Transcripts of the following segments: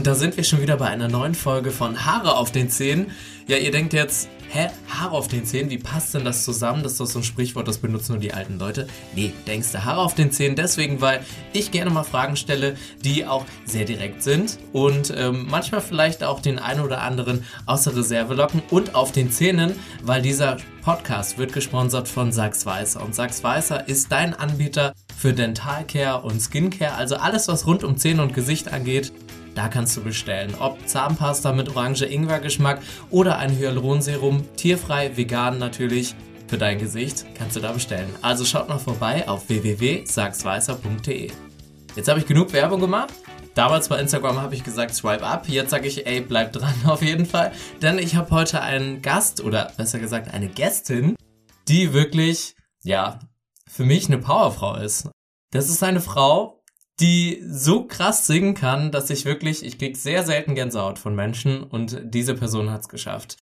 Und da sind wir schon wieder bei einer neuen Folge von Haare auf den Zähnen. Ja, ihr denkt jetzt, hä, Haare auf den Zähnen, wie passt denn das zusammen? Das ist doch so ein Sprichwort, das benutzen nur die alten Leute. Nee, denkst du Haare auf den Zähnen deswegen, weil ich gerne mal Fragen stelle, die auch sehr direkt sind und ähm, manchmal vielleicht auch den einen oder anderen aus der Reserve locken und auf den Zähnen, weil dieser Podcast wird gesponsert von Sachs Weißer und Sachs Weißer ist dein Anbieter für Dentalcare und Skincare, also alles, was rund um Zähne und Gesicht angeht. Da kannst du bestellen. Ob Zahnpasta mit Orange-Ingwer-Geschmack oder ein Hyaluronserum, tierfrei, vegan natürlich, für dein Gesicht, kannst du da bestellen. Also schaut mal vorbei auf www.sagsweißer.de. Jetzt habe ich genug Werbung gemacht. Damals bei Instagram habe ich gesagt, swipe up. Jetzt sage ich, ey, bleib dran auf jeden Fall. Denn ich habe heute einen Gast oder besser gesagt eine Gästin, die wirklich, ja, für mich eine Powerfrau ist. Das ist eine Frau, die so krass singen kann, dass ich wirklich, ich krieg sehr selten Gänsehaut von Menschen und diese Person hat's geschafft.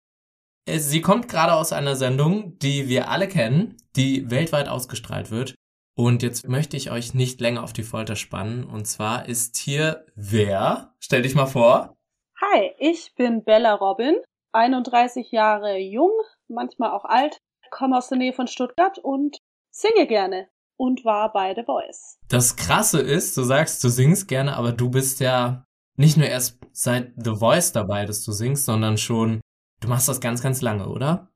Sie kommt gerade aus einer Sendung, die wir alle kennen, die weltweit ausgestrahlt wird. Und jetzt möchte ich euch nicht länger auf die Folter spannen. Und zwar ist hier wer? Stell dich mal vor. Hi, ich bin Bella Robin, 31 Jahre jung, manchmal auch alt, komme aus der Nähe von Stuttgart und singe gerne und war bei The Voice. Das Krasse ist, du sagst, du singst gerne, aber du bist ja nicht nur erst seit The Voice dabei, dass du singst, sondern schon, du machst das ganz, ganz lange, oder?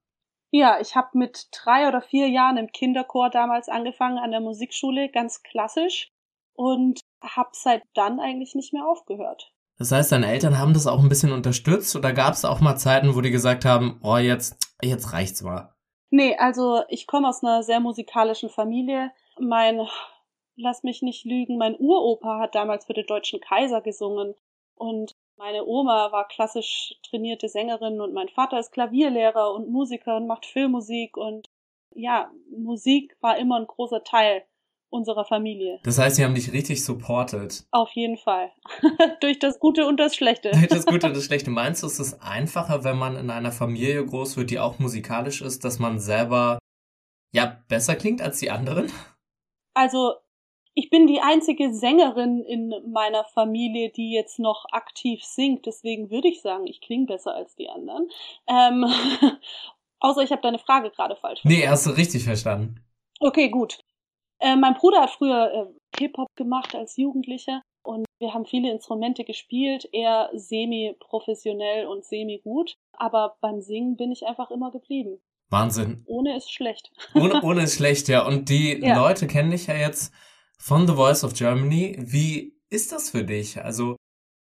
Ja, ich habe mit drei oder vier Jahren im Kinderchor damals angefangen an der Musikschule, ganz klassisch, und habe seit dann eigentlich nicht mehr aufgehört. Das heißt, deine Eltern haben das auch ein bisschen unterstützt oder gab es auch mal Zeiten, wo die gesagt haben, oh, jetzt, jetzt reicht's mal? Nee, also ich komme aus einer sehr musikalischen Familie mein, lass mich nicht lügen, mein Uropa hat damals für den deutschen Kaiser gesungen und meine Oma war klassisch trainierte Sängerin und mein Vater ist Klavierlehrer und Musiker und macht Filmmusik und ja, Musik war immer ein großer Teil unserer Familie. Das heißt, sie haben dich richtig supportet. Auf jeden Fall. Durch das Gute und das Schlechte. Durch das Gute und das Schlechte. Meinst du, ist es einfacher, wenn man in einer Familie groß wird, die auch musikalisch ist, dass man selber ja besser klingt als die anderen? Also ich bin die einzige Sängerin in meiner Familie, die jetzt noch aktiv singt. Deswegen würde ich sagen, ich klinge besser als die anderen. Ähm, außer ich habe deine Frage gerade falsch verstanden. Nee, hast du richtig verstanden. Okay, gut. Äh, mein Bruder hat früher äh, Hip-Hop gemacht als Jugendlicher und wir haben viele Instrumente gespielt, eher semi-professionell und semi-gut. Aber beim Singen bin ich einfach immer geblieben. Wahnsinn. Ohne ist schlecht. Ohne, ohne ist schlecht, ja. Und die ja. Leute kennen dich ja jetzt von The Voice of Germany. Wie ist das für dich? Also,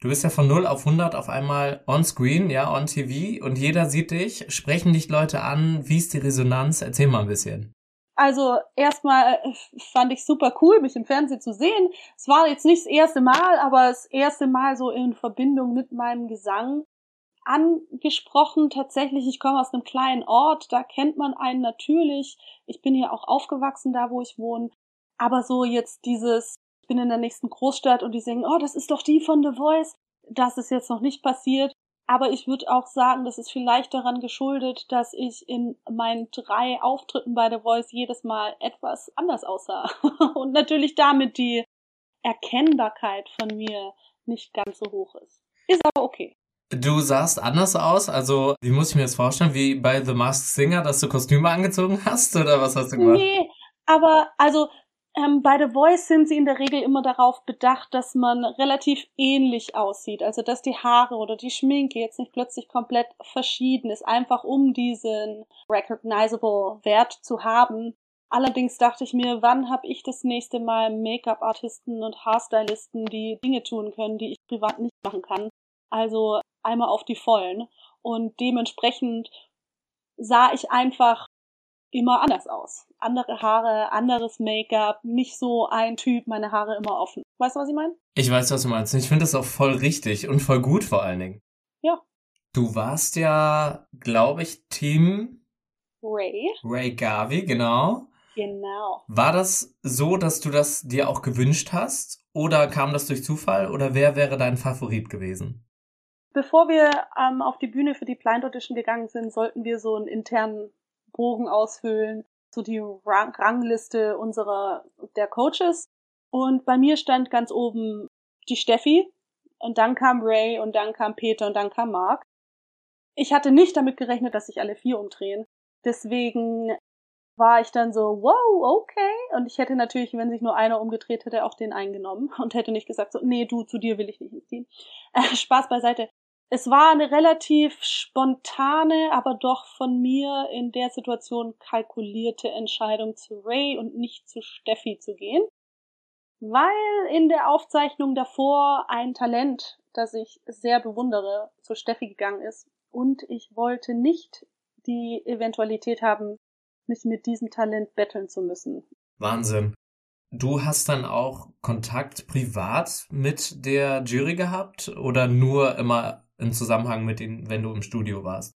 du bist ja von 0 auf 100 auf einmal on screen, ja, on TV und jeder sieht dich. Sprechen dich Leute an? Wie ist die Resonanz? Erzähl mal ein bisschen. Also erstmal äh, fand ich super cool, mich im Fernsehen zu sehen. Es war jetzt nicht das erste Mal, aber das erste Mal so in Verbindung mit meinem Gesang angesprochen. Tatsächlich, ich komme aus einem kleinen Ort, da kennt man einen natürlich. Ich bin hier auch aufgewachsen, da wo ich wohne. Aber so jetzt dieses, ich bin in der nächsten Großstadt und die singen, oh, das ist doch die von The Voice. Das ist jetzt noch nicht passiert. Aber ich würde auch sagen, das ist vielleicht daran geschuldet, dass ich in meinen drei Auftritten bei The Voice jedes Mal etwas anders aussah. und natürlich damit die Erkennbarkeit von mir nicht ganz so hoch ist. Ist aber okay. Du sahst anders aus, also wie muss ich mir das vorstellen, wie bei The Masked Singer, dass du Kostüme angezogen hast oder was hast du gemacht? Nee, aber also ähm, bei The Voice sind sie in der Regel immer darauf bedacht, dass man relativ ähnlich aussieht, also dass die Haare oder die Schminke jetzt nicht plötzlich komplett verschieden ist, einfach um diesen recognizable Wert zu haben. Allerdings dachte ich mir, wann habe ich das nächste Mal Make-up-Artisten und Haarstylisten, die Dinge tun können, die ich privat nicht machen kann. Also einmal auf die Vollen. Und dementsprechend sah ich einfach immer anders aus. Andere Haare, anderes Make-up, nicht so ein Typ, meine Haare immer offen. Weißt du, was ich meine? Ich weiß, was du meinst. Ich finde das auch voll richtig und voll gut vor allen Dingen. Ja. Du warst ja, glaube ich, Team Ray. Ray Garvey, genau. Genau. War das so, dass du das dir auch gewünscht hast? Oder kam das durch Zufall? Oder wer wäre dein Favorit gewesen? Bevor wir ähm, auf die Bühne für die Blind Audition gegangen sind, sollten wir so einen internen Bogen ausfüllen, so die Rang Rangliste unserer der Coaches. Und bei mir stand ganz oben die Steffi, Und dann kam Ray und dann kam Peter und dann kam Mark. Ich hatte nicht damit gerechnet, dass sich alle vier umdrehen. Deswegen war ich dann so, wow, okay. Und ich hätte natürlich, wenn sich nur einer umgedreht hätte, auch den eingenommen und hätte nicht gesagt, so, nee, du, zu dir will ich nicht Team. Äh, Spaß beiseite. Es war eine relativ spontane, aber doch von mir in der Situation kalkulierte Entscheidung zu Ray und nicht zu Steffi zu gehen, weil in der Aufzeichnung davor ein Talent, das ich sehr bewundere, zu Steffi gegangen ist und ich wollte nicht die Eventualität haben, mich mit diesem Talent betteln zu müssen. Wahnsinn. Du hast dann auch Kontakt privat mit der Jury gehabt oder nur immer im Zusammenhang mit ihnen, wenn du im Studio warst?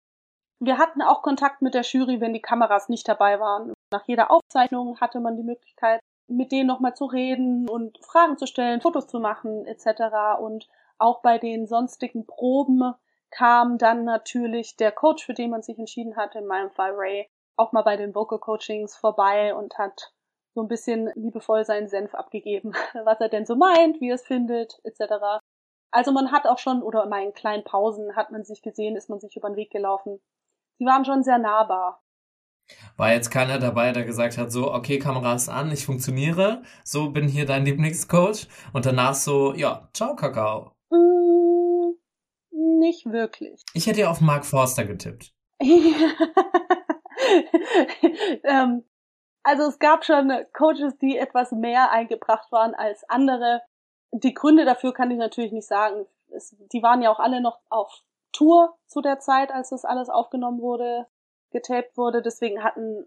Wir hatten auch Kontakt mit der Jury, wenn die Kameras nicht dabei waren. Nach jeder Aufzeichnung hatte man die Möglichkeit, mit denen nochmal zu reden und Fragen zu stellen, Fotos zu machen etc. Und auch bei den sonstigen Proben kam dann natürlich der Coach, für den man sich entschieden hat, in meinem Fall Ray, auch mal bei den Vocal Coachings vorbei und hat so ein bisschen liebevoll seinen Senf abgegeben, was er denn so meint, wie er es findet, etc. Also man hat auch schon, oder in meinen kleinen Pausen hat man sich gesehen, ist man sich über den Weg gelaufen. Sie waren schon sehr nahbar. War jetzt keiner dabei, der gesagt hat, so, okay, Kamera ist an, ich funktioniere, so bin hier dein Lieblingscoach und danach so, ja, ciao, Kakao. Mm, nicht wirklich. Ich hätte ja auf Mark Forster getippt. ähm, also es gab schon Coaches, die etwas mehr eingebracht waren als andere. Die Gründe dafür kann ich natürlich nicht sagen. Es, die waren ja auch alle noch auf Tour zu der Zeit, als das alles aufgenommen wurde, getaped wurde. Deswegen hatten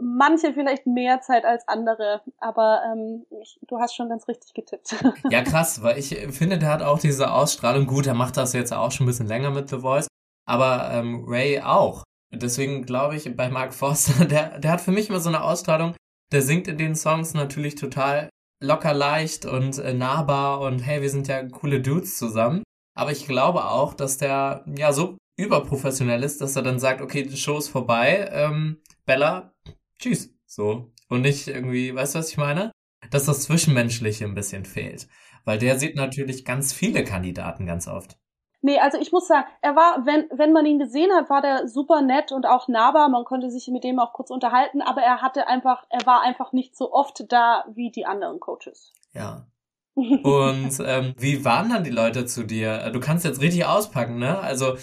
manche vielleicht mehr Zeit als andere, aber ähm, ich, du hast schon ganz richtig getippt. Ja, krass, weil ich finde, der hat auch diese Ausstrahlung. Gut, er macht das jetzt auch schon ein bisschen länger mit The Voice, aber ähm, Ray auch. Deswegen glaube ich, bei Mark Forster, der, der hat für mich immer so eine Ausstrahlung, der singt in den Songs natürlich total locker leicht und äh, nahbar und hey, wir sind ja coole Dudes zusammen. Aber ich glaube auch, dass der ja so überprofessionell ist, dass er dann sagt, okay, die Show ist vorbei, ähm, Bella, tschüss. So. Und nicht irgendwie, weißt du, was ich meine? Dass das Zwischenmenschliche ein bisschen fehlt. Weil der sieht natürlich ganz viele Kandidaten ganz oft. Nee, also ich muss sagen, er war, wenn, wenn man ihn gesehen hat, war der super nett und auch nahbar. Man konnte sich mit dem auch kurz unterhalten, aber er hatte einfach, er war einfach nicht so oft da wie die anderen Coaches. Ja. Und ähm, wie waren dann die Leute zu dir? Du kannst jetzt richtig auspacken, ne? Also,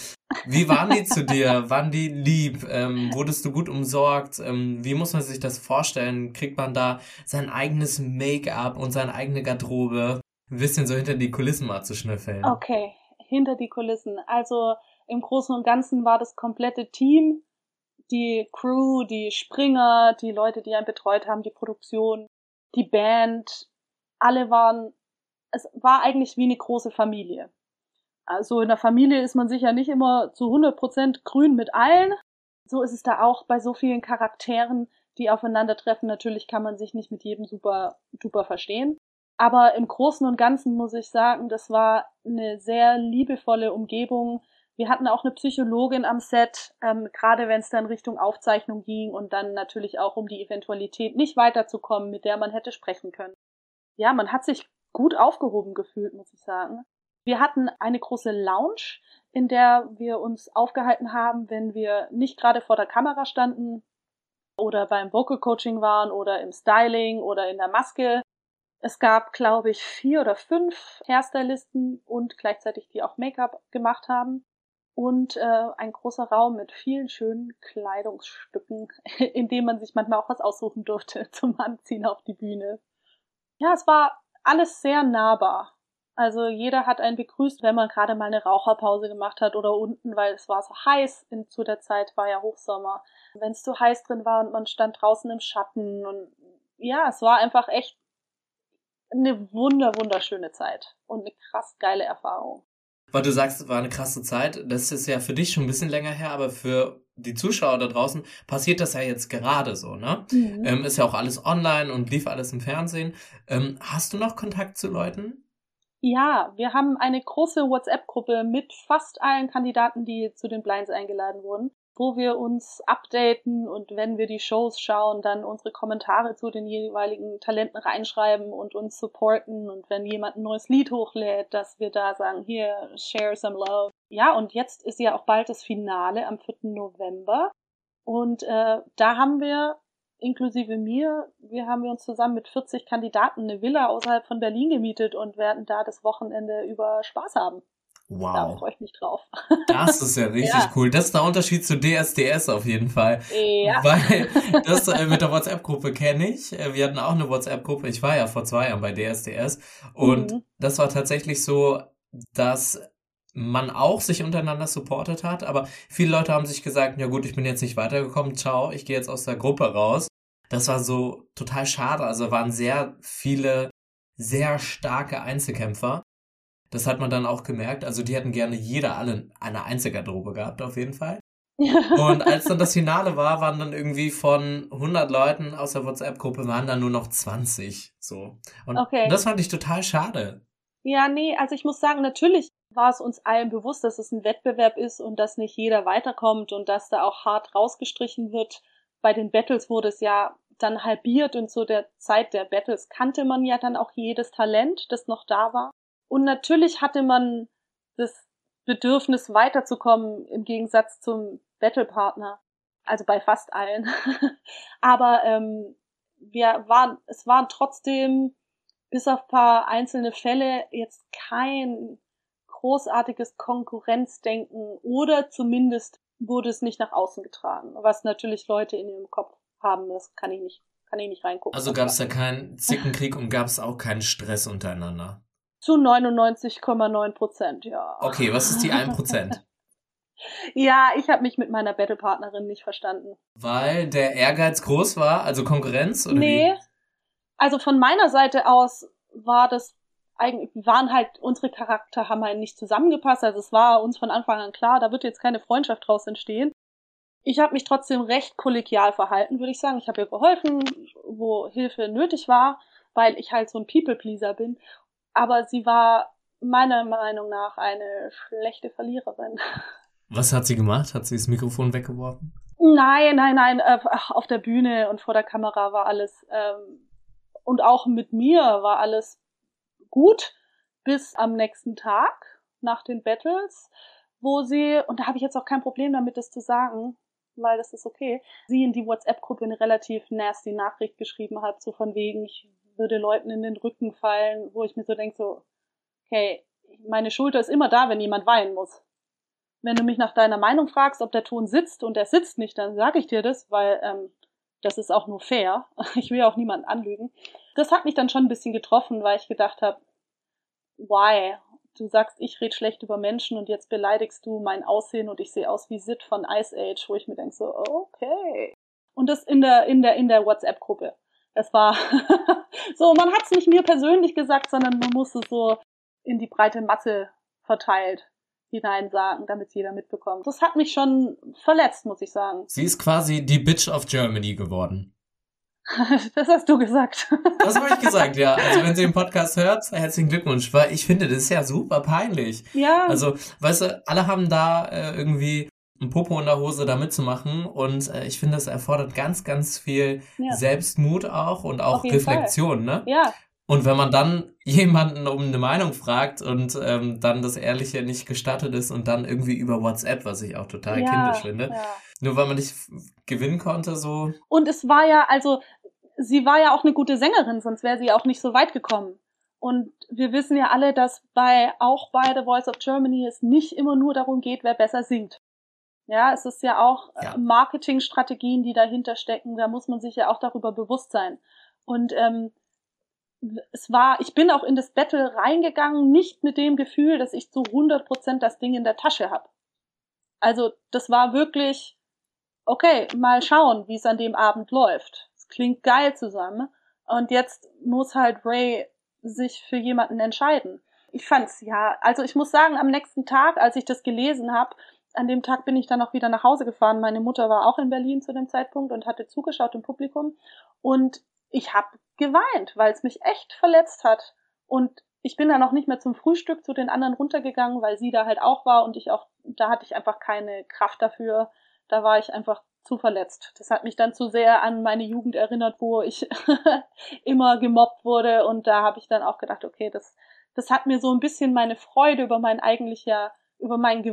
wie waren die zu dir? Waren die lieb? Ähm, wurdest du gut umsorgt? Ähm, wie muss man sich das vorstellen? Kriegt man da sein eigenes Make-up und seine eigene Garderobe? Ein bisschen so hinter die Kulissen mal zu schnüffeln. Okay, hinter die Kulissen. Also im Großen und Ganzen war das komplette Team, die Crew, die Springer, die Leute, die einen betreut haben, die Produktion, die Band, alle waren, es war eigentlich wie eine große Familie. Also in der Familie ist man sicher nicht immer zu 100% grün mit allen. So ist es da auch bei so vielen Charakteren, die aufeinandertreffen. Natürlich kann man sich nicht mit jedem super duper verstehen. Aber im Großen und Ganzen muss ich sagen, das war eine sehr liebevolle Umgebung. Wir hatten auch eine Psychologin am Set, ähm, gerade wenn es dann Richtung Aufzeichnung ging und dann natürlich auch um die Eventualität nicht weiterzukommen, mit der man hätte sprechen können. Ja, man hat sich gut aufgehoben gefühlt, muss ich sagen. Wir hatten eine große Lounge, in der wir uns aufgehalten haben, wenn wir nicht gerade vor der Kamera standen oder beim Vocal Coaching waren oder im Styling oder in der Maske, es gab, glaube ich, vier oder fünf Hairstylisten und gleichzeitig die auch Make-up gemacht haben. Und äh, ein großer Raum mit vielen schönen Kleidungsstücken, in dem man sich manchmal auch was aussuchen durfte zum Anziehen auf die Bühne. Ja, es war alles sehr nahbar. Also jeder hat einen begrüßt, wenn man gerade mal eine Raucherpause gemacht hat oder unten, weil es war so heiß. In, zu der Zeit war ja Hochsommer. Wenn es zu heiß drin war und man stand draußen im Schatten und ja, es war einfach echt eine wunder, wunderschöne Zeit und eine krass geile Erfahrung. Weil du sagst, es war eine krasse Zeit. Das ist ja für dich schon ein bisschen länger her, aber für die Zuschauer da draußen passiert das ja jetzt gerade so, ne? Mhm. Ähm, ist ja auch alles online und lief alles im Fernsehen. Ähm, hast du noch Kontakt zu Leuten? Ja, wir haben eine große WhatsApp-Gruppe mit fast allen Kandidaten, die zu den Blinds eingeladen wurden. Wo wir uns updaten und wenn wir die Shows schauen, dann unsere Kommentare zu den jeweiligen Talenten reinschreiben und uns supporten und wenn jemand ein neues Lied hochlädt, dass wir da sagen, hier, share some love. Ja, und jetzt ist ja auch bald das Finale am 4. November und äh, da haben wir inklusive mir, wir haben wir uns zusammen mit 40 Kandidaten eine Villa außerhalb von Berlin gemietet und werden da das Wochenende über Spaß haben. Wow. Da freue ich mich drauf. Das ist ja richtig ja. cool. Das ist der Unterschied zu DSDS auf jeden Fall. Ja. Weil das äh, mit der WhatsApp-Gruppe kenne ich. Äh, wir hatten auch eine WhatsApp-Gruppe. Ich war ja vor zwei Jahren bei DSDS. Und mhm. das war tatsächlich so, dass man auch sich untereinander supportet hat, aber viele Leute haben sich gesagt, ja gut, ich bin jetzt nicht weitergekommen, ciao, ich gehe jetzt aus der Gruppe raus. Das war so total schade. Also waren sehr viele sehr starke Einzelkämpfer das hat man dann auch gemerkt. Also die hätten gerne jeder alle eine Einzelgarderobe gehabt, auf jeden Fall. Und als dann das Finale war, waren dann irgendwie von 100 Leuten aus der WhatsApp-Gruppe waren dann nur noch 20. So. Und okay. das fand ich total schade. Ja, nee, also ich muss sagen, natürlich war es uns allen bewusst, dass es ein Wettbewerb ist und dass nicht jeder weiterkommt und dass da auch hart rausgestrichen wird. Bei den Battles wurde es ja dann halbiert und zu der Zeit der Battles kannte man ja dann auch jedes Talent, das noch da war. Und natürlich hatte man das Bedürfnis weiterzukommen im Gegensatz zum Battlepartner. Also bei fast allen. Aber ähm, wir waren, es waren trotzdem bis auf paar einzelne Fälle jetzt kein großartiges Konkurrenzdenken oder zumindest wurde es nicht nach außen getragen, was natürlich Leute in ihrem Kopf haben, das kann ich nicht, kann ich nicht reingucken. Also gab es da keinen Zickenkrieg und gab es auch keinen Stress untereinander? Zu 99,9 Prozent, ja. Okay, was ist die 1 Prozent? ja, ich habe mich mit meiner Battlepartnerin nicht verstanden. Weil der Ehrgeiz groß war, also Konkurrenz? Oder nee, wie? also von meiner Seite aus war das eigentlich, waren halt, unsere Charakter haben halt nicht zusammengepasst, also es war uns von Anfang an klar, da wird jetzt keine Freundschaft draus entstehen. Ich habe mich trotzdem recht kollegial verhalten, würde ich sagen. Ich habe ihr geholfen, wo Hilfe nötig war, weil ich halt so ein People-Pleaser bin aber sie war meiner Meinung nach eine schlechte Verliererin. Was hat sie gemacht? Hat sie das Mikrofon weggeworfen? Nein, nein, nein. Äh, auf der Bühne und vor der Kamera war alles ähm, und auch mit mir war alles gut bis am nächsten Tag nach den Battles, wo sie und da habe ich jetzt auch kein Problem damit, das zu sagen, weil das ist okay. Sie in die WhatsApp-Gruppe eine relativ nasty Nachricht geschrieben hat, so von wegen, ich würde Leuten in den Rücken fallen, wo ich mir so denke, so, okay, meine Schulter ist immer da, wenn jemand weinen muss. Wenn du mich nach deiner Meinung fragst, ob der Ton sitzt und er sitzt nicht, dann sage ich dir das, weil ähm, das ist auch nur fair. Ich will auch niemanden anlügen. Das hat mich dann schon ein bisschen getroffen, weil ich gedacht habe, why? Du sagst, ich rede schlecht über Menschen und jetzt beleidigst du mein Aussehen und ich sehe aus wie Sid von Ice Age, wo ich mir denke so, okay. Und das in der in der in der WhatsApp-Gruppe. Es war so, man hat es nicht mir persönlich gesagt, sondern man musste so in die breite Masse verteilt hinein sagen, damit jeder mitbekommt. Das hat mich schon verletzt, muss ich sagen. Sie ist quasi die Bitch of Germany geworden. das hast du gesagt. das habe ich gesagt, ja. Also wenn sie den Podcast hört, herzlichen Glückwunsch, weil ich finde, das ist ja super peinlich. Ja. Also, weißt du, alle haben da äh, irgendwie ein Popo in der Hose da mitzumachen. Und äh, ich finde, das erfordert ganz, ganz viel ja. Selbstmut auch und auch Reflexion, Fall. ne? Ja. Und wenn man dann jemanden um eine Meinung fragt und ähm, dann das Ehrliche nicht gestattet ist und dann irgendwie über WhatsApp, was ich auch total ja, kindisch finde, ja. nur weil man nicht gewinnen konnte, so. Und es war ja, also, sie war ja auch eine gute Sängerin, sonst wäre sie auch nicht so weit gekommen. Und wir wissen ja alle, dass bei, auch bei The Voice of Germany es nicht immer nur darum geht, wer besser singt. Ja, es ist ja auch äh, ja. Marketingstrategien, die dahinter stecken. Da muss man sich ja auch darüber bewusst sein. Und ähm, es war, ich bin auch in das Battle reingegangen, nicht mit dem Gefühl, dass ich zu 100 Prozent das Ding in der Tasche habe. Also das war wirklich, okay, mal schauen, wie es an dem Abend läuft. Es klingt geil zusammen. Und jetzt muss halt Ray sich für jemanden entscheiden. Ich fand's ja, also ich muss sagen, am nächsten Tag, als ich das gelesen habe, an dem Tag bin ich dann auch wieder nach Hause gefahren. Meine Mutter war auch in Berlin zu dem Zeitpunkt und hatte zugeschaut im Publikum. Und ich habe geweint, weil es mich echt verletzt hat. Und ich bin dann auch nicht mehr zum Frühstück zu den anderen runtergegangen, weil sie da halt auch war und ich auch, da hatte ich einfach keine Kraft dafür, da war ich einfach zu verletzt. Das hat mich dann zu sehr an meine Jugend erinnert, wo ich immer gemobbt wurde und da habe ich dann auch gedacht, okay, das das hat mir so ein bisschen meine Freude über mein eigentlicher über mein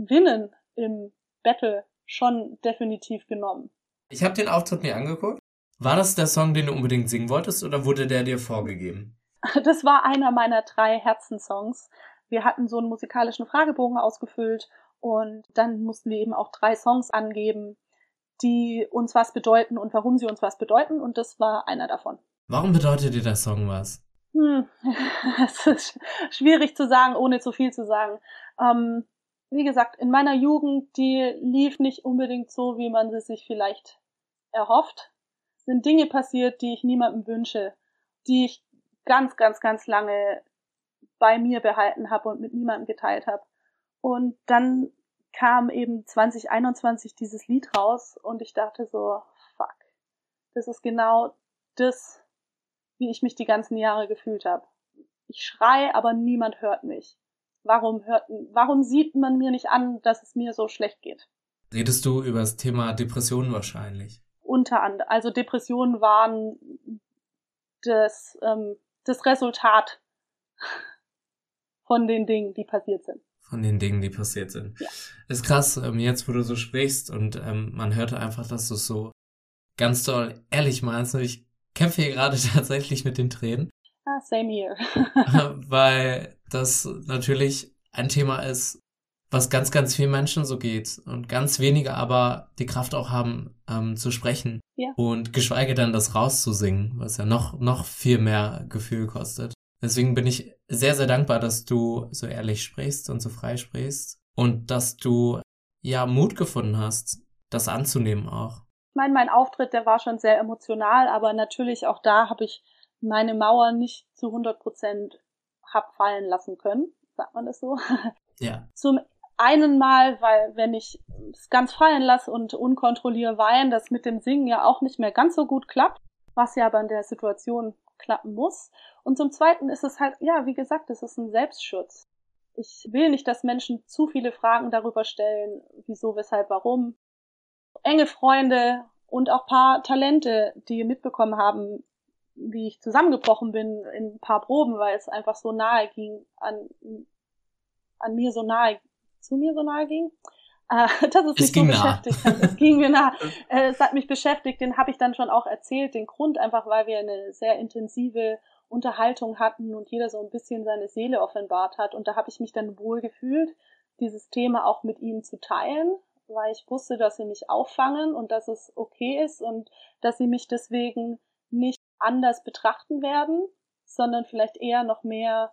Gewinnen im Battle schon definitiv genommen. Ich habe den Auftritt mir angeguckt. War das der Song, den du unbedingt singen wolltest oder wurde der dir vorgegeben? Das war einer meiner drei Herzensongs. Wir hatten so einen musikalischen Fragebogen ausgefüllt und dann mussten wir eben auch drei Songs angeben, die uns was bedeuten und warum sie uns was bedeuten und das war einer davon. Warum bedeutet dir der Song was? Hm, es ist schwierig zu sagen, ohne zu viel zu sagen. Ähm, wie gesagt, in meiner Jugend, die lief nicht unbedingt so, wie man sie sich vielleicht erhofft. Sind Dinge passiert, die ich niemandem wünsche, die ich ganz, ganz, ganz lange bei mir behalten habe und mit niemandem geteilt habe. Und dann kam eben 2021 dieses Lied raus und ich dachte so, fuck, das ist genau das, wie ich mich die ganzen Jahre gefühlt habe. Ich schrei, aber niemand hört mich. Warum hört, warum sieht man mir nicht an, dass es mir so schlecht geht? Redest du über das Thema Depressionen wahrscheinlich? Unter anderem. Also Depressionen waren das, ähm, das Resultat von den Dingen, die passiert sind. Von den Dingen, die passiert sind. Ja. Ist krass, ähm, jetzt wo du so sprichst und ähm, man hörte einfach, dass du es so ganz doll ehrlich meinst. Und ich kämpfe hier gerade tatsächlich mit den Tränen. Ah, same here. weil das natürlich ein Thema ist, was ganz, ganz vielen Menschen so geht und ganz wenige aber die Kraft auch haben, ähm, zu sprechen Ja. und geschweige dann das rauszusingen, was ja noch, noch viel mehr Gefühl kostet. Deswegen bin ich sehr, sehr dankbar, dass du so ehrlich sprichst und so frei sprichst und dass du ja Mut gefunden hast, das anzunehmen auch. Ich meine, mein Auftritt, der war schon sehr emotional, aber natürlich auch da habe ich meine Mauer nicht zu 100 Prozent hab fallen lassen können. Sagt man das so? Ja. Zum einen Mal, weil wenn ich es ganz fallen lasse und unkontrolliere weinen, das mit dem Singen ja auch nicht mehr ganz so gut klappt, was ja aber in der Situation klappen muss. Und zum zweiten ist es halt, ja, wie gesagt, es ist ein Selbstschutz. Ich will nicht, dass Menschen zu viele Fragen darüber stellen, wieso, weshalb, warum. Enge Freunde und auch paar Talente, die mitbekommen haben, wie ich zusammengebrochen bin in ein paar Proben, weil es einfach so nahe ging, an, an mir so nahe, zu mir so nahe ging. Äh, das ist Es mich so ging nah. beschäftigt hat. Es ging mir nah. Äh, es hat mich beschäftigt, den habe ich dann schon auch erzählt, den Grund einfach, weil wir eine sehr intensive Unterhaltung hatten und jeder so ein bisschen seine Seele offenbart hat. Und da habe ich mich dann wohl gefühlt, dieses Thema auch mit ihnen zu teilen, weil ich wusste, dass sie mich auffangen und dass es okay ist und dass sie mich deswegen nicht anders betrachten werden, sondern vielleicht eher noch mehr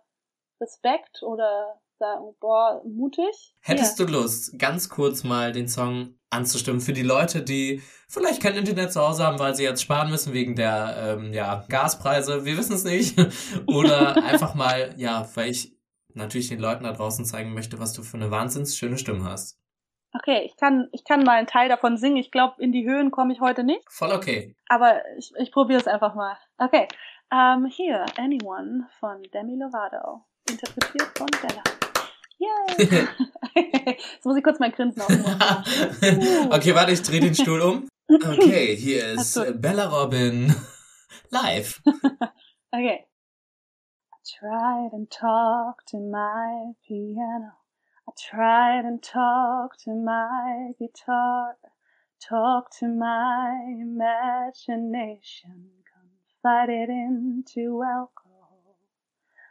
Respekt oder sagen, boah, mutig. Hättest du Lust, ganz kurz mal den Song anzustimmen für die Leute, die vielleicht kein Internet zu Hause haben, weil sie jetzt sparen müssen wegen der ähm, ja, Gaspreise, wir wissen es nicht. Oder einfach mal, ja, weil ich natürlich den Leuten da draußen zeigen möchte, was du für eine wahnsinns schöne Stimme hast. Okay, ich kann, ich kann mal einen Teil davon singen. Ich glaube, in die Höhen komme ich heute nicht, Voll okay. aber ich, ich probiere es einfach mal. Okay, ähm, hier, Anyone von Demi Lovato, interpretiert von Bella. Yay! Jetzt muss ich kurz mein Grinsen aufmachen. okay, warte, ich drehe den Stuhl um. Okay, hier ist. Bella Robin live. Okay. I tried and talked to my piano. Tried and talked to my guitar. Talked to my imagination. Confided into alcohol.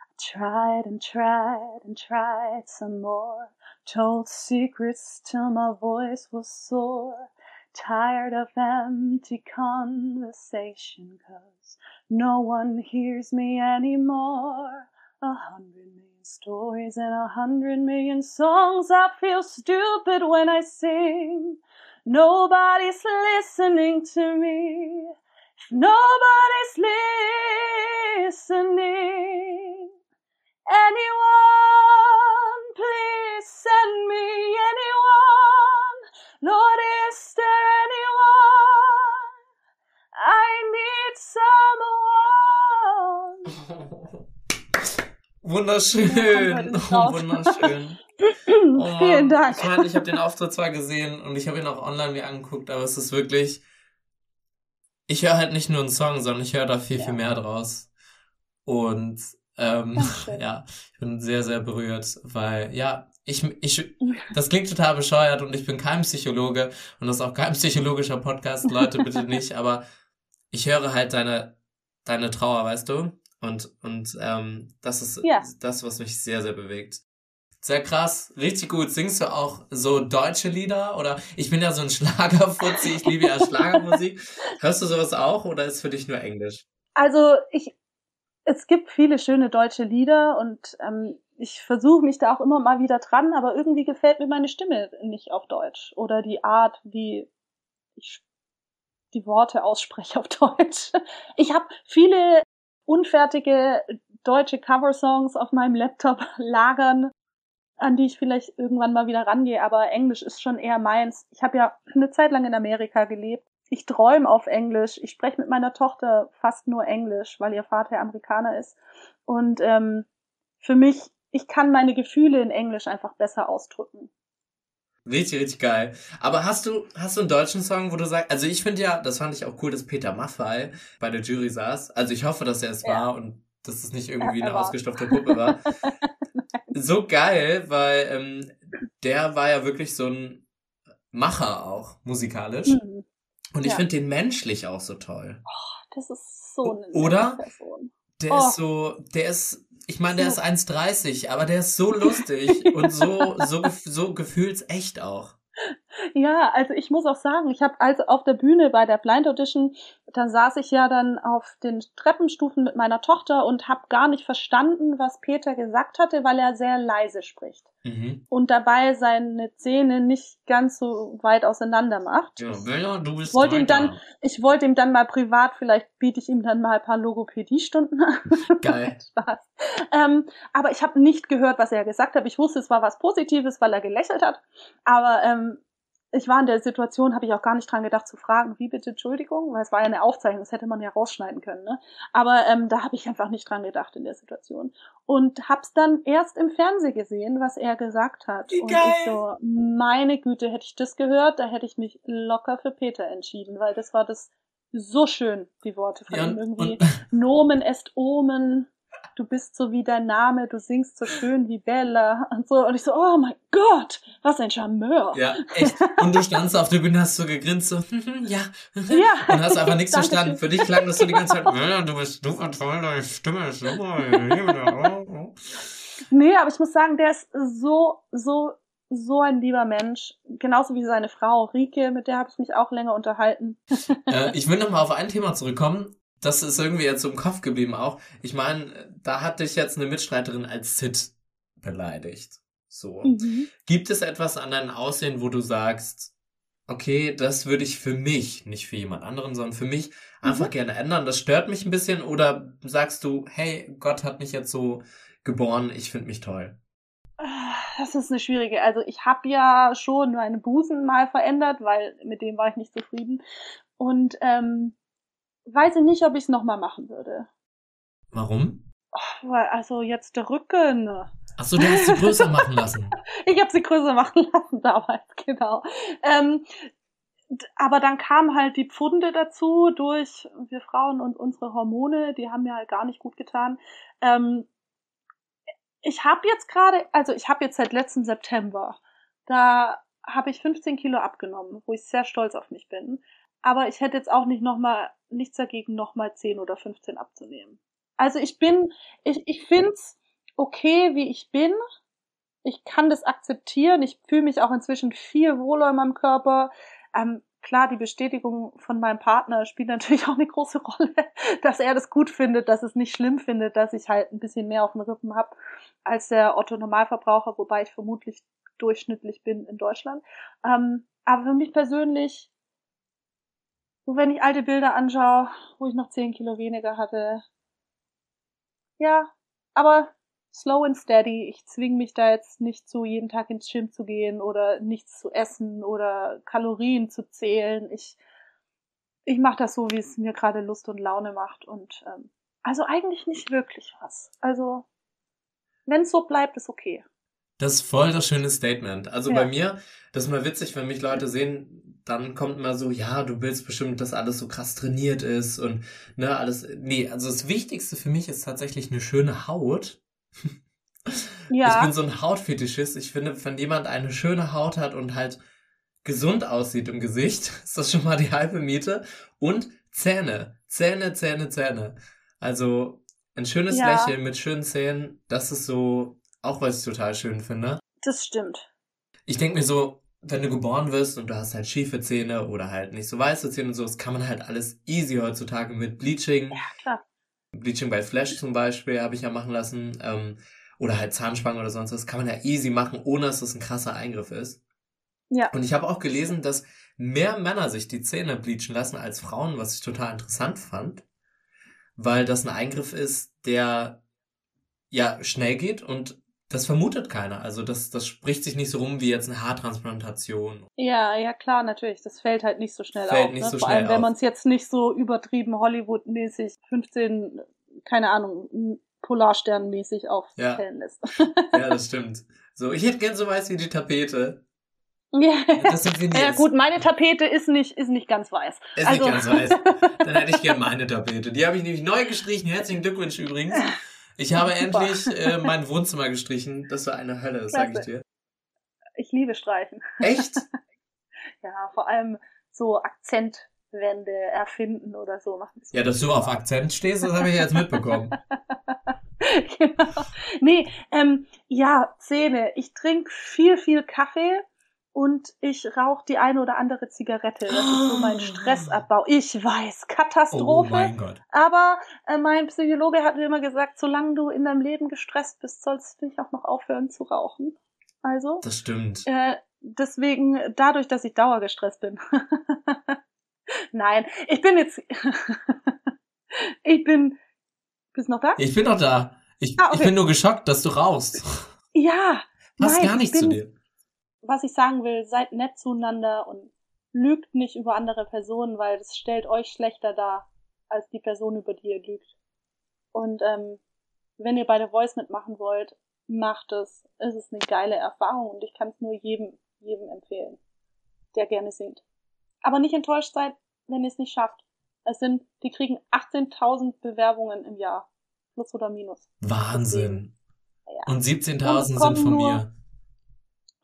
I tried and tried and tried some more. Told secrets till my voice was sore. Tired of empty conversation, cause no one hears me anymore. A hundred million stories and a hundred million songs. I feel stupid when I sing. Nobody's listening to me. If nobody's listening, anyone, please send me anyone. Lord, is there anyone? I need someone. Wunderschön, raus. wunderschön. Oh, Vielen Dank. Ich meine, ich habe den Auftritt zwar gesehen und ich habe ihn auch online mir angeguckt, aber es ist wirklich. Ich höre halt nicht nur einen Song, sondern ich höre da viel, Ja. viel mehr draus. Und ähm, ja, ich bin sehr, sehr berührt, weil ja, ich, ich, das klingt total bescheuert und ich bin kein Psychologe und das ist auch kein psychologischer Podcast, Leute, bitte nicht, aber ich höre halt deine, deine Trauer, weißt du? Und, und ähm, das ist Ja. das, was mich sehr, sehr bewegt. Sehr krass, richtig gut. Singst du auch so deutsche Lieder? Oder ich bin ja so ein Schlagerfuzzi, ich liebe ja Schlagermusik. Hörst du sowas auch oder ist für dich nur Englisch? Also ich, es gibt viele schöne deutsche Lieder und ähm, ich versuche mich da auch immer mal wieder dran, aber irgendwie gefällt mir meine Stimme nicht auf Deutsch oder die Art, wie ich die Worte ausspreche auf Deutsch. Ich habe viele unfertige deutsche Coversongs auf meinem Laptop lagern, an die ich vielleicht irgendwann mal wieder rangehe, aber Englisch ist schon eher meins. Ich habe ja eine Zeit lang in Amerika gelebt. Ich träume auf Englisch. Ich spreche mit meiner Tochter fast nur Englisch, weil ihr Vater Amerikaner ist. Und ähm, für mich, ich kann meine Gefühle in Englisch einfach besser ausdrücken. Richtig, richtig geil. Aber hast du, hast du einen deutschen Song, wo du sagst, also ich finde ja, das fand ich auch cool, dass Peter Maffay bei der Jury saß. Also ich hoffe, dass er es Ja. war und dass es nicht irgendwie Ja, eine ausgestopfte Puppe war. so geil, weil ähm, der war ja wirklich so ein Macher auch, musikalisch. Hm, Und ich Ja. finde den menschlich auch so toll. das ist so eine Oder? Person. Der Oh. ist so, der ist, ich meine, der ist 1,30, aber der ist so lustig und so, so, so gefühlsecht auch. Ja, also ich muss auch sagen, ich habe also auf der Bühne bei der Blind Audition, da saß ich ja dann auf den Treppenstufen mit meiner Tochter und habe gar nicht verstanden, was Peter gesagt hatte, weil er sehr leise spricht Mhm. und dabei seine Zähne nicht ganz so weit auseinander macht. Ja, Bella, du bist Wollte ihm dann- Ich wollte ihm dann mal privat, vielleicht biete ich ihm dann mal ein paar Logopädiestunden an. Geil. Spaß. Ähm, aber ich habe nicht gehört, was er gesagt hat. Ich wusste, es war was Positives, weil er gelächelt hat. Aber ähm, ich war in der Situation, habe ich auch gar nicht dran gedacht zu fragen, wie bitte Entschuldigung, weil es war ja eine Aufzeichnung, das hätte man ja rausschneiden können. Ne? Aber ähm, da habe ich einfach nicht dran gedacht in der Situation. Und hab's dann erst im Fernsehen gesehen, was er gesagt hat. Wie Und geil. ich so, meine Güte, hätte ich das gehört, da hätte ich mich locker für Peter entschieden, weil das war das so schön, die Worte von Ja, ihm. Irgendwie Nomen est Omen, du bist so wie dein Name, du singst so schön wie Bella und so. Und ich so, oh mein Gott, was ein Charmeur. ja, echt. Und du standst auf der Bühne, hast so gegrinst, so, ja. Ja. Und hast einfach nichts verstanden. Für dich klang das so die ganze Zeit, Bella, du bist super toll, deine Stimme ist super. oh, Nee, aber ich muss sagen, der ist so, so, so ein lieber Mensch. Genauso wie seine Frau Rike, mit der habe ich mich auch länger unterhalten. äh, ich will nochmal auf ein Thema zurückkommen. Das ist irgendwie jetzt so im Kopf geblieben auch. Ich meine, da hat dich jetzt eine Mitstreiterin als Sid beleidigt. So. Mhm. Gibt es etwas an deinem Aussehen, wo du sagst, okay, das würde ich für mich, nicht für jemand anderen, sondern für mich einfach Mhm. gerne ändern? Das stört mich ein bisschen oder sagst du, hey, Gott hat mich jetzt so geboren, ich finde mich toll? Das ist eine schwierige. Also ich habe ja schon meine Busen mal verändert, weil mit dem war ich nicht zufrieden. Und ähm, weiß ich nicht, ob ich es nochmal machen würde. Warum? Weil, also jetzt der Rücken. Achso, du hast sie größer machen lassen. Ich habe sie größer machen lassen damals, genau. Ähm, aber dann kamen halt die Pfunde dazu durch wir Frauen und unsere Hormone, die haben mir halt gar nicht gut getan. Ähm, ich habe jetzt gerade, also ich habe jetzt seit letzten September, da habe ich 15 Kilo abgenommen, wo ich sehr stolz auf mich bin. Aber ich hätte jetzt auch nicht noch mal nichts dagegen, noch mal 10 oder 15 abzunehmen. Also ich bin, ich, ich find's okay, wie ich bin. Ich kann das akzeptieren. Ich fühle mich auch inzwischen viel wohler in meinem Körper. Ähm, klar, die Bestätigung von meinem Partner spielt natürlich auch eine große Rolle, dass er das gut findet, dass es nicht schlimm findet, dass ich halt ein bisschen mehr auf den Rippen habe als der Otto Normalverbraucher, wobei ich vermutlich durchschnittlich bin in Deutschland. Ähm, aber für mich persönlich, so wenn ich alte Bilder anschaue, wo ich noch 10 Kilo weniger hatte, ja, aber slow and steady. Ich zwinge mich da jetzt nicht zu, jeden Tag ins Gym zu gehen oder nichts zu essen oder Kalorien zu zählen. Ich, ich mache das so, wie es mir gerade Lust und Laune macht. Und ähm, also eigentlich nicht wirklich was. Also, wenn es so bleibt, ist okay. Das ist voll das schöne Statement. Also Ja. bei mir, das ist mal witzig, wenn mich Leute sehen, dann kommt immer so, ja, du willst bestimmt, dass alles so krass trainiert ist und ne, alles. Nee, also das Wichtigste für mich ist tatsächlich eine schöne Haut. Ich Ja, bin so ein Hautfetischist. Ich finde, wenn jemand eine schöne Haut hat und halt gesund aussieht im Gesicht, ist das schon mal die halbe Miete. Und Zähne. Zähne, Zähne, Zähne. Also ein schönes Ja. Lächeln mit schönen Zähnen, das ist so auch was ich total schön finde. das stimmt. Ich denke mir so, wenn du geboren wirst und du hast halt schiefe Zähne oder halt nicht so weiße Zähne und so, das kann man halt alles easy heutzutage mit Bleaching. Ja, klar. Bleaching bei Flash zum Beispiel habe ich ja machen lassen. Ähm, oder halt Zahnspangen oder sonst was. Kann man ja easy machen, ohne dass das ein krasser Eingriff ist. Ja. Und ich habe auch gelesen, dass mehr Männer sich die Zähne bleachen lassen als Frauen, was ich total interessant fand. Weil das ein Eingriff ist, der ja schnell geht und das vermutet keiner. Also das, das spricht sich nicht so rum wie jetzt eine Haartransplantation. Ja, ja, klar, natürlich. Das fällt halt nicht so schnell Fällt auf. nicht ne? so Vor schnell allem, wenn auf. man es jetzt nicht so übertrieben Hollywood-mäßig 15, keine Ahnung, Polarstern-mäßig aufstellen lässt. Ja, das stimmt. So, ich hätte gern so weiß wie die Tapete. ja. Das sind wir ja, gut, meine Tapete ist nicht, ist nicht ganz weiß. Ist Also- nicht ganz weiß. Dann hätte ich gern meine Tapete. Die habe ich nämlich neu gestrichen. Herzlichen Glückwunsch übrigens. Ich habe Super. endlich äh, mein Wohnzimmer gestrichen. Das war eine Hölle, sage ich dir. Ich liebe Streichen. Echt? Ja, vor allem so Akzentwände erfinden oder so. Macht Ja, dass du auf Akzent stehst, das habe ich jetzt mitbekommen. genau. Nee, ähm, ja, Zähne. Ich trinke viel, viel Kaffee und ich rauche die eine oder andere Zigarette. Das ist so mein Stressabbau. Ich weiß, Oh Katastrophe. mein Gott. aber äh, mein Psychologe hat mir immer gesagt, solange du in deinem Leben gestresst bist, sollst du nicht auch noch aufhören zu rauchen. Also, Das stimmt. äh, deswegen, dadurch, dass ich dauergestresst bin. Nein, ich bin jetzt, ich bin, bist noch da? Ich bin doch da. Ich, Ah, okay. ich bin nur geschockt, dass du rauchst. Ja, Passt nein, gar nicht ich zu bin, dir. Was ich sagen will, seid nett zueinander und lügt nicht über andere Personen, weil das stellt euch schlechter dar, als die Person, über die ihr lügt. Und ähm, wenn ihr bei The Voice mitmachen wollt, macht es. Es ist eine geile Erfahrung und ich kann es nur jedem, jedem empfehlen, der gerne singt. Aber nicht enttäuscht seid, wenn ihr es nicht schafft. Es sind, die kriegen 18.000 Bewerbungen im Jahr. Plus oder minus. Wahnsinn. Ja. Und Und 17.000 es sind von mir.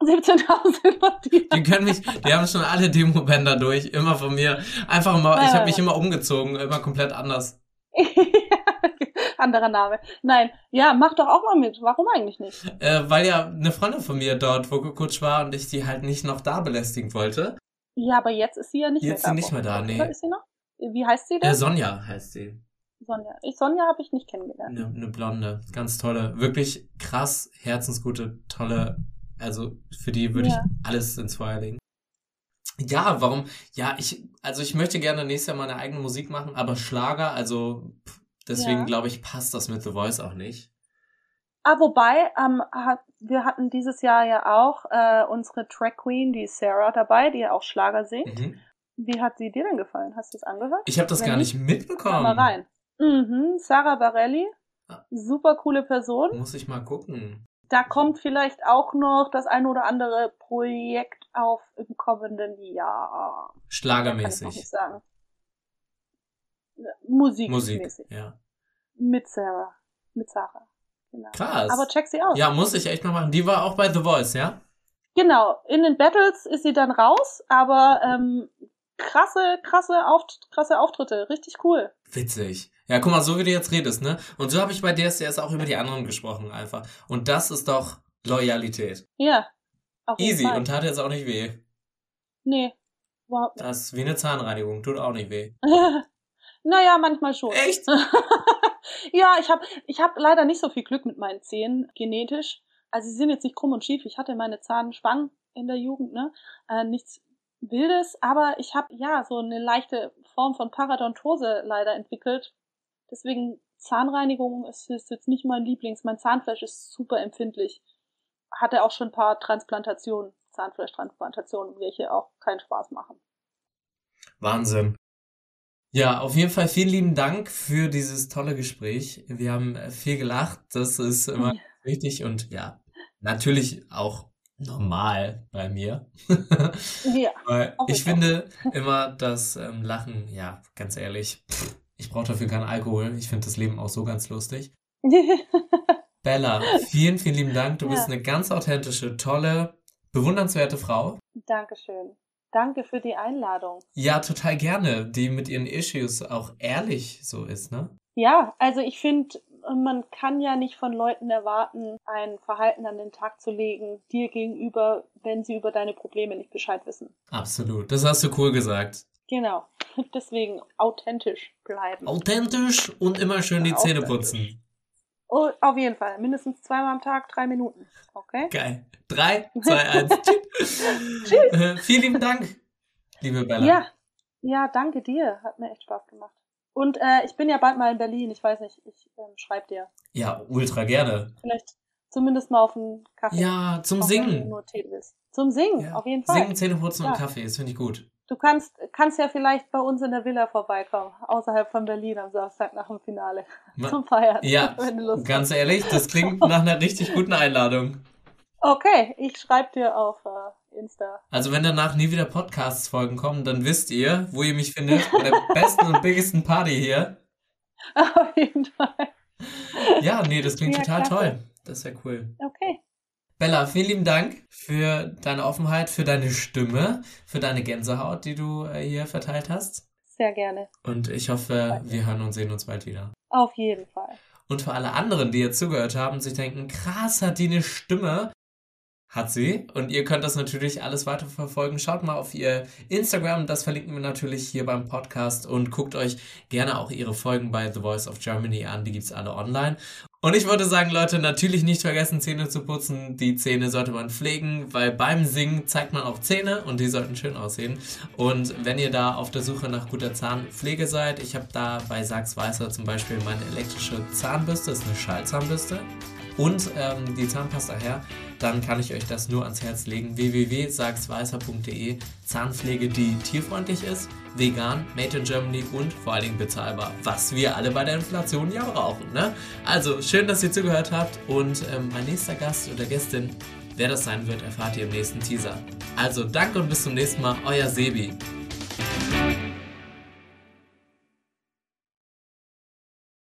17.000 über die. Die können mich, die haben schon alle Demo-Bänder durch, immer von mir. Einfach immer, ich habe mich immer umgezogen, immer komplett anders. Anderer Name. Nein, ja, mach doch auch mal mit. Warum eigentlich nicht? Äh, weil ja eine Freundin von mir dort Vocal Coach war und ich die halt nicht noch da belästigen wollte. Ja, aber jetzt ist sie ja nicht Jetzt ist mehr sie nicht mehr da, nee. Oder ist sie noch? Wie heißt sie denn? Äh, Sonja heißt sie. Sonja. Ich, Sonja habe ich nicht kennengelernt. Eine, eine Blonde, ganz tolle, wirklich krass, herzensgute, tolle, also für die würde Ja. ich alles ins Feuer legen. Ja, warum? Ja, ich, also ich möchte gerne nächstes Jahr meine eigene Musik machen, aber Schlager, also pff, deswegen Ja. glaube ich, passt das mit The Voice auch nicht. Ah, wobei, ähm, hat, wir hatten dieses Jahr ja auch äh, unsere Track Queen, die Sarah, dabei, die ja auch Schlager singt. Mhm. Wie hat sie dir denn gefallen? Hast du es angehört? Ich habe das Wenn gar nicht mitbekommen. mal rein. Mhm, Sarah Barelli. Ah. Super coole Person. Muss ich mal gucken. Da kommt vielleicht auch noch das ein oder andere Projekt auf im kommenden Jahr. Kann ich noch nicht Schlagermäßig. sagen. Musikmäßig. Musik, ja. Mit Sarah. Mit Sarah. Genau. Krass. Aber check sie aus. Ja, muss ich echt mal machen. Die war auch bei The Voice, ja? Genau. In den Battles ist sie dann raus, aber ähm, krasse, krasse, Auft krasse Auftritte. Richtig cool. Witzig. Ja, guck mal, so wie du jetzt redest, ne? Und so habe ich bei DSDS auch über die anderen gesprochen, einfach. Und das ist doch Loyalität. Ja. Easy Fall. und tat jetzt auch nicht weh. Nee. Überhaupt Das ist wie eine Zahnreinigung, tut auch nicht weh. naja, manchmal schon. Echt? ja, ich habe ich hab leider nicht so viel Glück mit meinen Zähnen, genetisch. Also sie sind jetzt nicht krumm und schief. Ich hatte meine Zahnspangen in der Jugend, ne? Äh, nichts Wildes, aber ich habe ja so eine leichte Form von Parodontose leider entwickelt. Deswegen Zahnreinigung ist, ist jetzt nicht mein Lieblings. Mein Zahnfleisch ist super empfindlich. Hatte auch schon ein paar Transplantationen, Zahnfleischtransplantationen, welche auch keinen Spaß machen. Wahnsinn. Ja, auf jeden Fall vielen lieben Dank für dieses tolle Gespräch. Wir haben viel gelacht, das ist immer wichtig und ja, natürlich auch normal bei mir. Ja. Weil ich finde immer, dass ähm, Lachen, ja, ganz ehrlich, pff, ich brauche dafür keinen Alkohol. Ich finde das Leben auch so ganz lustig. Bella, vielen, vielen lieben Dank. Du Ja. bist eine ganz authentische, tolle, bewundernswerte Frau. Dankeschön. Danke für die Einladung. Ja, total gerne, die mit ihren Issues auch ehrlich so ist, ne? Ja, also ich finde, man kann ja nicht von Leuten erwarten, ein Verhalten an den Tag zu legen, dir gegenüber, wenn sie über deine Probleme nicht Bescheid wissen. Absolut. Das hast du cool gesagt. Genau. Deswegen authentisch bleiben. Authentisch und immer schön die Ja, Zähne putzen. Oh, auf jeden Fall. Mindestens zweimal am Tag, drei Minuten. Okay? Geil. Drei, zwei, eins. Tschüss. Äh, vielen lieben Dank, liebe Bella. Ja. Ja, danke dir. Hat mir echt Spaß gemacht. Und äh, ich bin ja bald mal in Berlin. Ich weiß nicht, ich ähm, schreib dir. Ja, ultra gerne. Vielleicht zumindest mal auf einen Kaffee. Ja, zum Singen. Zum Singen, Ja. auf jeden Fall. Singen, Zähne putzen und Ja. Kaffee, das finde ich gut. Du kannst, kannst ja vielleicht bei uns in der Villa vorbeikommen, außerhalb von Berlin am Samstag nach dem Finale. Ma- Zum Feiern. Ja, wenn du Lust Ganz hast. ehrlich, das klingt nach einer richtig guten Einladung. Okay, ich schreib dir auf äh, Insta. Also wenn danach nie wieder Podcasts-Folgen kommen, dann wisst ihr, wo ihr mich findet, bei der besten und biggesten Party hier. Auf jeden Fall. Ja, nee, das klingt Ja, total klasse. toll. Das ist ja cool. Okay. Bella, vielen lieben Dank für deine Offenheit, für deine Stimme, für deine Gänsehaut, die du äh, hier verteilt hast. Sehr gerne. Und ich hoffe, wir hören und sehen uns bald wieder. Auf jeden Fall. Und für alle anderen, die jetzt zugehört haben und sich denken, krass, hat die eine Stimme, hat sie. Und ihr könnt das natürlich alles weiter verfolgen. Schaut mal auf ihr Instagram, das verlinken wir natürlich hier beim Podcast und guckt euch gerne auch ihre Folgen bei The Voice of Germany an, die gibt's alle online. Und ich würde sagen, Leute, natürlich nicht vergessen, Zähne zu putzen. Die Zähne sollte man pflegen, weil beim Singen zeigt man auch Zähne und die sollten schön aussehen. Und wenn ihr da auf der Suche nach guter Zahnpflege seid, ich habe da bei Sachs Weißer zum Beispiel meine elektrische Zahnbürste, das ist eine Schallzahnbürste. Und ähm, die Zahnpasta her, dann kann ich euch das nur ans Herz legen. www.sagsweißer.de Zahnpflege, die tierfreundlich ist, vegan, made in Germany und vor allen Dingen bezahlbar, was wir alle bei der Inflation ja brauchen. Ne? Also schön, dass ihr zugehört habt und ähm, mein nächster Gast oder Gästin, wer das sein wird, erfahrt ihr im nächsten Teaser. Also danke und bis zum nächsten Mal, euer Sebi.